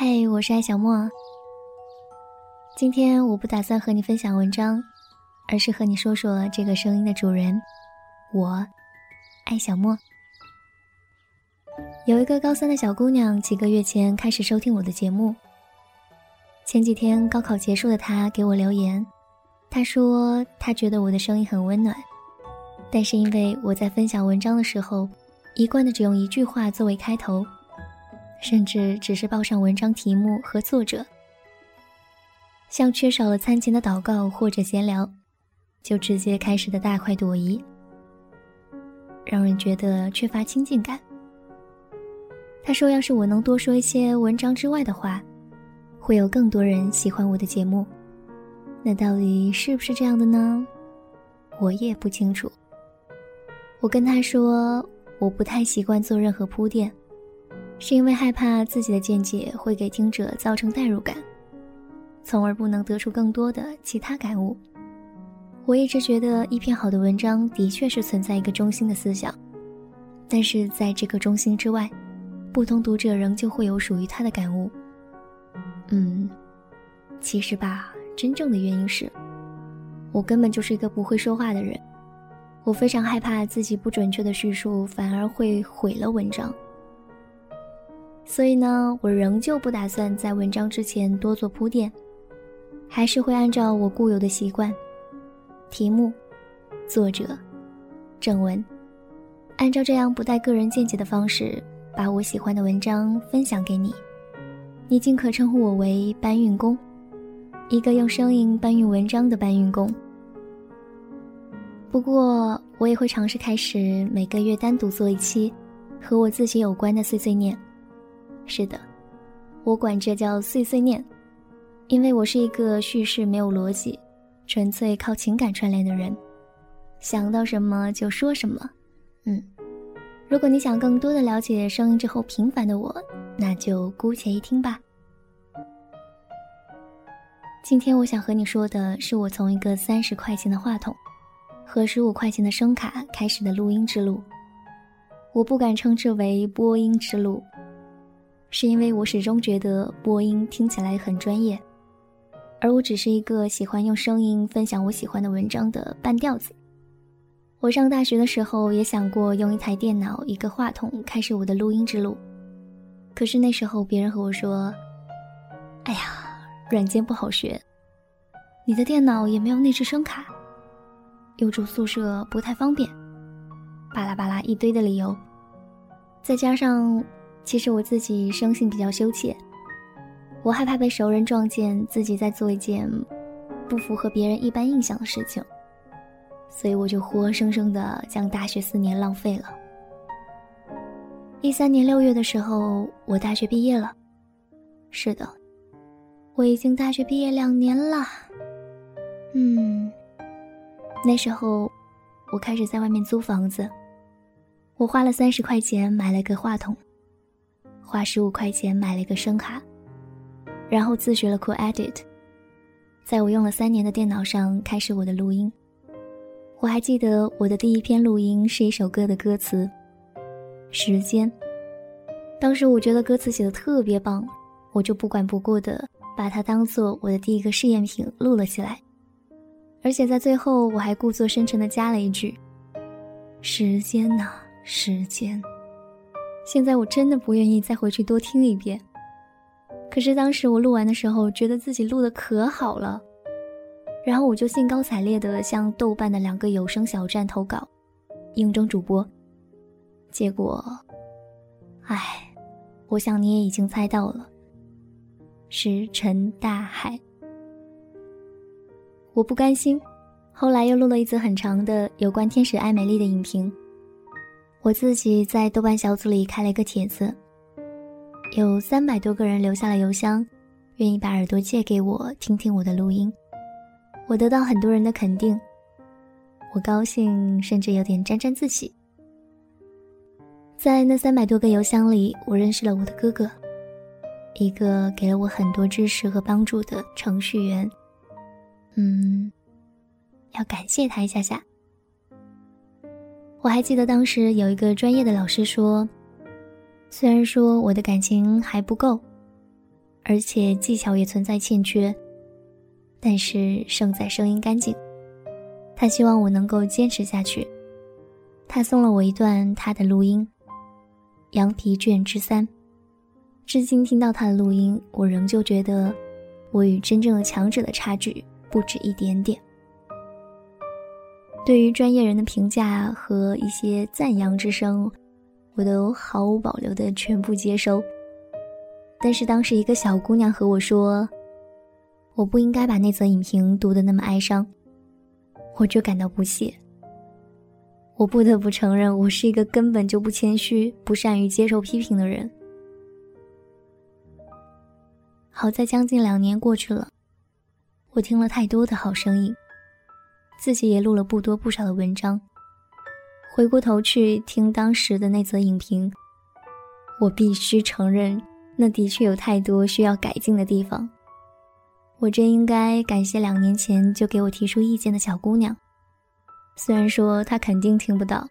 嘿，我是艾小莫。今天我不打算和你分享文章，而是和你说说这个声音的主人——我，艾小莫。有一个高三的小姑娘，几个月前开始收听我的节目。前几天高考结束的她给我留言，她说她觉得我的声音很温暖，但是因为我在分享文章的时候，一贯的只用一句话作为开头。甚至只是报上文章题目和作者，像缺少了餐前的祷告或者闲聊，就直接开始的大快朵颐，让人觉得缺乏亲近感。他说：“要是我能多说一些文章之外的话，会有更多人喜欢我的节目。”那到底是不是这样的呢？我也不清楚。我跟他说：“我不太习惯做任何铺垫。”是因为害怕自己的见解会给听者造成代入感，从而不能得出更多的其他感悟。我一直觉得一篇好的文章的确是存在一个中心的思想，但是在这个中心之外，不同读者仍旧会有属于他的感悟。嗯，其实吧，真正的原因是，我根本就是一个不会说话的人，我非常害怕自己不准确的叙述反而会毁了文章。所以呢，我仍旧不打算在文章之前多做铺垫，还是会按照我固有的习惯，题目、作者、正文，按照这样不带个人见解的方式，把我喜欢的文章分享给你。你尽可称呼我为搬运工，一个用声音搬运文章的搬运工。不过，我也会尝试开始每个月单独做一期和我自己有关的碎碎念。是的，我管这叫碎碎念，因为我是一个叙事没有逻辑、纯粹靠情感串联的人，想到什么就说什么。嗯，如果你想更多的了解声音之后平凡的我，那就姑且一听吧。今天我想和你说的是我从一个三十块钱的话筒和十五块钱的声卡开始的录音之路。我不敢称之为播音之路。是因为我始终觉得播音听起来很专业，而我只是一个喜欢用声音分享我喜欢的文章的半吊子。我上大学的时候也想过用一台电脑、一个话筒开始我的录音之路，可是那时候别人和我说：“哎呀，软件不好学，你的电脑也没有内置声卡，又住宿舍不太方便。”巴拉巴拉一堆的理由，再加上。其实我自己生性比较羞怯，我害怕被熟人撞见自己在做一件不符合别人一般印象的事情，所以我就活生生的将大学四年浪费了。一三年六月的时候，我大学毕业了。是的，我已经大学毕业两年了。嗯，那时候我开始在外面租房子，我花了三十块钱买了个话筒。花十五块钱买了一个声卡，然后自学了 Cool Edit，在我用了三年的电脑上开始我的录音。我还记得我的第一篇录音是一首歌的歌词《时间》，当时我觉得歌词写的特别棒，我就不管不顾的把它当做我的第一个试验品录了起来，而且在最后我还故作深沉的加了一句：“时间呐，时间。”现在我真的不愿意再回去多听一遍。可是当时我录完的时候，觉得自己录的可好了，然后我就兴高采烈的向豆瓣的两个有声小站投稿，应征主播。结果，唉，我想你也已经猜到了，石沉大海。我不甘心，后来又录了一则很长的有关天使爱美丽的影评。我自己在豆瓣小组里开了一个帖子，有三百多个人留下了邮箱，愿意把耳朵借给我听听我的录音。我得到很多人的肯定，我高兴，甚至有点沾沾自喜。在那三百多个邮箱里，我认识了我的哥哥，一个给了我很多支持和帮助的程序员。嗯，要感谢他一下下。我还记得当时有一个专业的老师说：“虽然说我的感情还不够，而且技巧也存在欠缺，但是胜在声音干净。他希望我能够坚持下去。他送了我一段他的录音，《羊皮卷之三》。至今听到他的录音，我仍旧觉得我与真正的强者的差距不止一点点。对于专业人的评价和一些赞扬之声，我都毫无保留的全部接收。但是当时一个小姑娘和我说：“我不应该把那则影评读得那么哀伤。”我就感到不屑。我不得不承认，我是一个根本就不谦虚、不善于接受批评的人。好在将近两年过去了，我听了太多的好声音，自己也录了不多不少的文章。回过头去听当时的那则影评，我必须承认。那的确有太多需要改进的地方。我真应该感谢两年前就给我提出意见的小姑娘，虽然说她肯定听不到。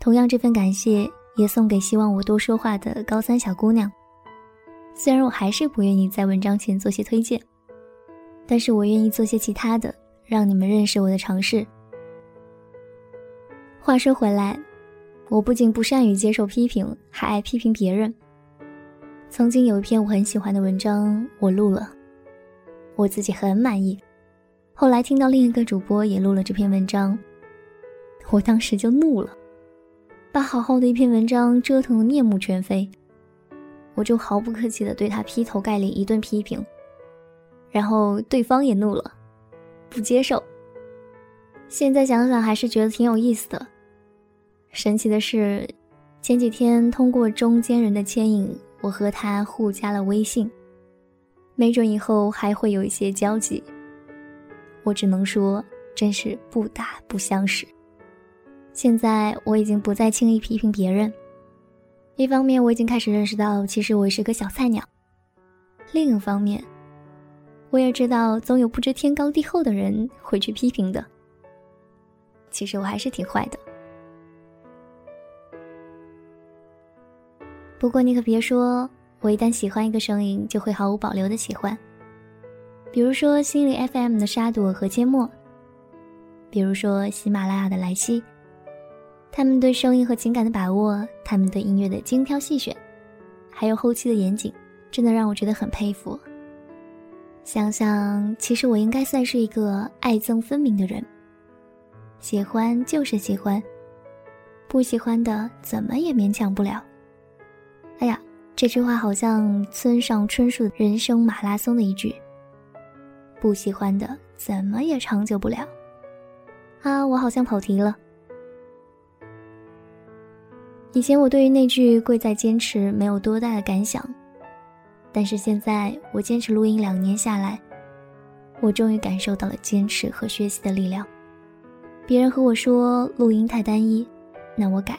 同样，这份感谢也送给希望我多说话的高三小姑娘。虽然我还是不愿意在文章前做些推荐，但是我愿意做些其他的，让你们认识我的尝试。话说回来，我不仅不善于接受批评，还爱批评别人。曾经有一篇我很喜欢的文章，我录了，我自己很满意。后来听到另一个主播也录了这篇文章，我当时就怒了，把好好的一篇文章折腾的面目全非。我就毫不客气的对他劈头盖脸一顿批评，然后对方也怒了，不接受。现在想想还是觉得挺有意思的。神奇的是，前几天通过中间人的牵引。我和他互加了微信，没准以后还会有一些交集。我只能说，真是不打不相识。现在我已经不再轻易批评别人，一方面我已经开始认识到，其实我是个小菜鸟；另一方面，我也知道，总有不知天高地厚的人会去批评的。其实我还是挺坏的。不过你可别说，我一旦喜欢一个声音，就会毫无保留的喜欢。比如说心理 FM 的沙朵和缄默，比如说喜马拉雅的莱西，他们对声音和情感的把握，他们对音乐的精挑细选，还有后期的严谨，真的让我觉得很佩服。想想，其实我应该算是一个爱憎分明的人，喜欢就是喜欢，不喜欢的怎么也勉强不了。哎呀，这句话好像村上春树人生马拉松的一句。不喜欢的怎么也长久不了。啊，我好像跑题了。以前我对于那句“贵在坚持”没有多大的感想，但是现在我坚持录音两年下来，我终于感受到了坚持和学习的力量。别人和我说录音太单一，那我改。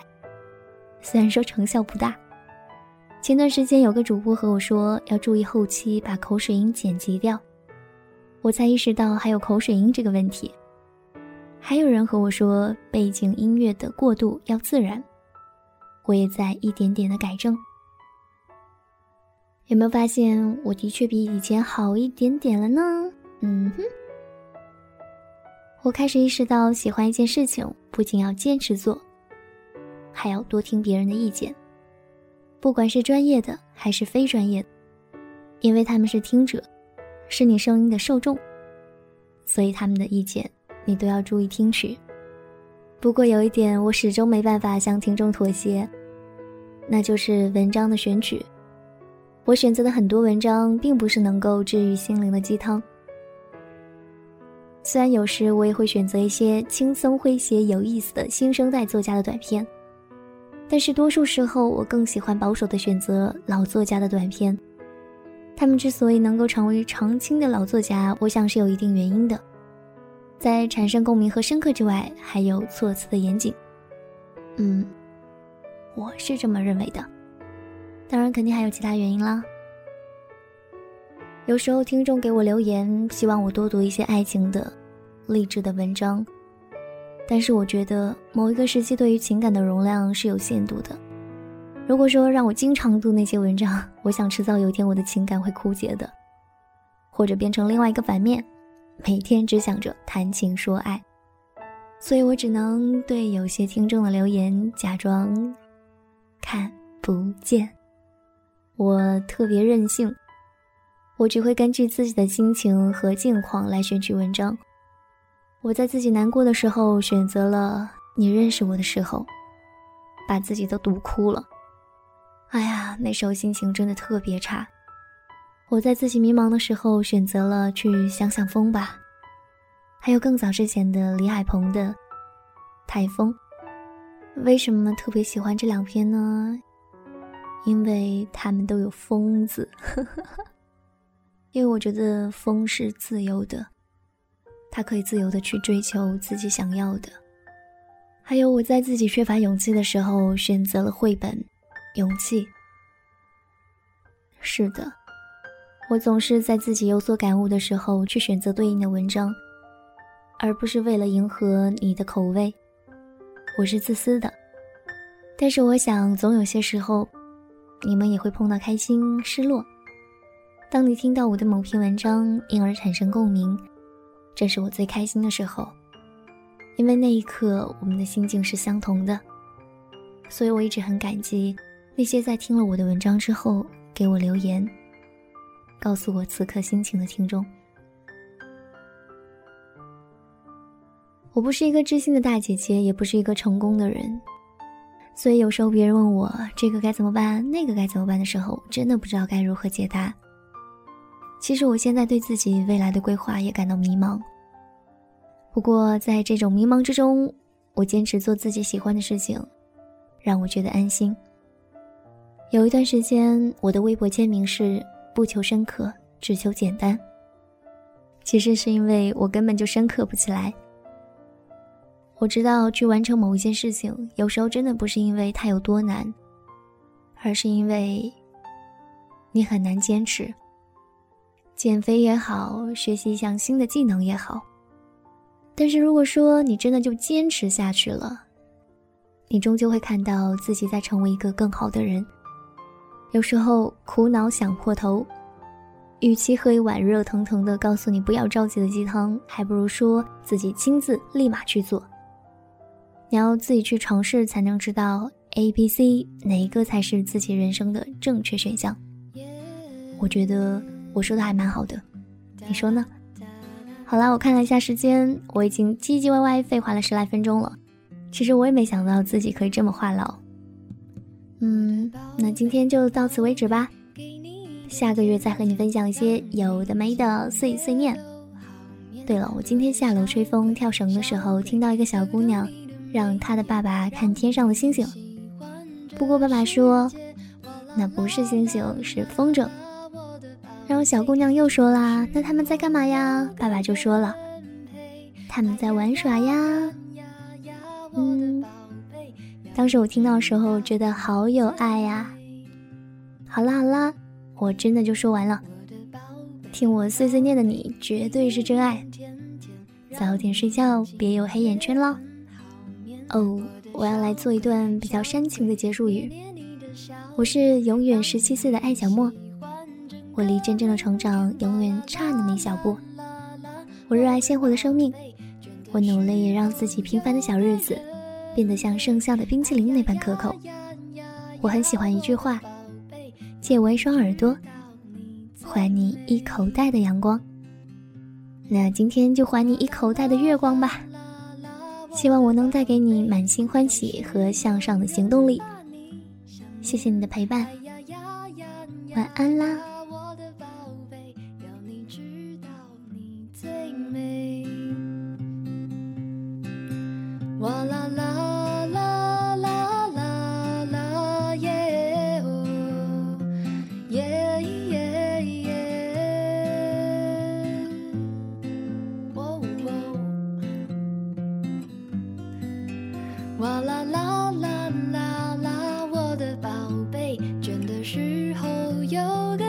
虽然说成效不大。前段时间有个主播和我说要注意后期把口水音剪辑掉，我才意识到还有口水音这个问题。还有人和我说背景音乐的过渡要自然，我也在一点点的改正。有没有发现我的确比以前好一点点了呢？嗯哼，我开始意识到喜欢一件事情不仅要坚持做，还要多听别人的意见。不管是专业的还是非专业的，因为他们是听者，是你声音的受众，所以他们的意见你都要注意听取。不过有一点，我始终没办法向听众妥协，那就是文章的选取。我选择的很多文章，并不是能够治愈心灵的鸡汤。虽然有时我也会选择一些轻松诙谐、有意思的新生代作家的短片。但是多数时候，我更喜欢保守的选择老作家的短篇。他们之所以能够成为常青的老作家，我想是有一定原因的。在产生共鸣和深刻之外，还有措辞的严谨。嗯，我是这么认为的。当然，肯定还有其他原因啦。有时候听众给我留言，希望我多读一些爱情的、励志的文章。但是我觉得某一个时期对于情感的容量是有限度的，如果说让我经常读那些文章，我想迟早有一天我的情感会枯竭的，或者变成另外一个反面，每天只想着谈情说爱。所以我只能对有些听众的留言假装看不见。我特别任性，我只会根据自己的心情和境况来选取文章。我在自己难过的时候选择了你认识我的时候，把自己都读哭了。哎呀，那时候心情真的特别差。我在自己迷茫的时候选择了去想想风吧。还有更早之前的李海鹏的《台风》，为什么特别喜欢这两篇呢？因为他们都有“风”字，因为我觉得风是自由的，它可以自由的去追求自己想要的。还有我在自己缺乏勇气的时候选择了绘本，《勇气》。是的，我总是在自己有所感悟的时候去选择对应的文章。而不是为了迎合你的口味，我是自私的。但是我想，总有些时候，你们也会碰到开心、失落。当你听到我的某篇文章，因而产生共鸣，这是我最开心的时候，因为那一刻我们的心境是相同的。所以我一直很感激那些在听了我的文章之后给我留言，告诉我此刻心情的听众。我不是一个知心的大姐姐，也不是一个成功的人，所以有时候别人问我这个该怎么办，那个该怎么办的时候，真的不知道该如何解答。其实我现在对自己未来的规划也感到迷茫。不过在这种迷茫之中，我坚持做自己喜欢的事情，让我觉得安心。有一段时间，我的微博签名是“不求深刻，只求简单”。其实是因为我根本就深刻不起来。我知道去完成某一件事情，有时候真的不是因为它有多难，而是因为你很难坚持。减肥也好，学习一项新的技能也好，但是如果说你真的就坚持下去了，你终究会看到自己在成为一个更好的人。有时候苦恼想破头，与其喝一碗热腾腾的告诉你不要着急的鸡汤，还不如说自己亲自立马去做。你要自己去尝试，才能知道 A、B、C 哪一个才是自己人生的正确选项。我觉得我说的还蛮好的，你说呢？好了，我看了一下时间，我已经唧唧歪歪废话了十来分钟了。其实我也没想到自己可以这么话痨。嗯，那今天就到此为止吧。下个月再和你分享一些有的没的碎碎念。对了，我今天下楼吹风跳绳的时候，听到一个小姑娘。让他的爸爸看天上的星星，不过爸爸说，那不是星星，是风筝。然后小姑娘又说啦：“那他们在干嘛呀？”爸爸就说了：“他们在玩耍呀。”嗯，当时我听到的时候觉得好有爱呀。好啦好啦，我真的就说完了。听我碎碎念的你绝对是真爱。早点睡觉，别有黑眼圈了。哦，我要来做一段比较煽情的结束语。我是永远十七岁的艾小莫，我离真正的成长永远差那么一小步。我热爱鲜活的生命，我努力让自己平凡的小日子变得像盛夏的冰淇淋那般可口。我很喜欢一句话：借我一双耳朵，还你一口袋的阳光。那今天就还你一口袋的月光吧。希望我能带给你满心欢喜和向上的行动力。谢谢你的陪伴，晚安啦。哇啦啦啦啦啦，我的宝贝，倦的时候有个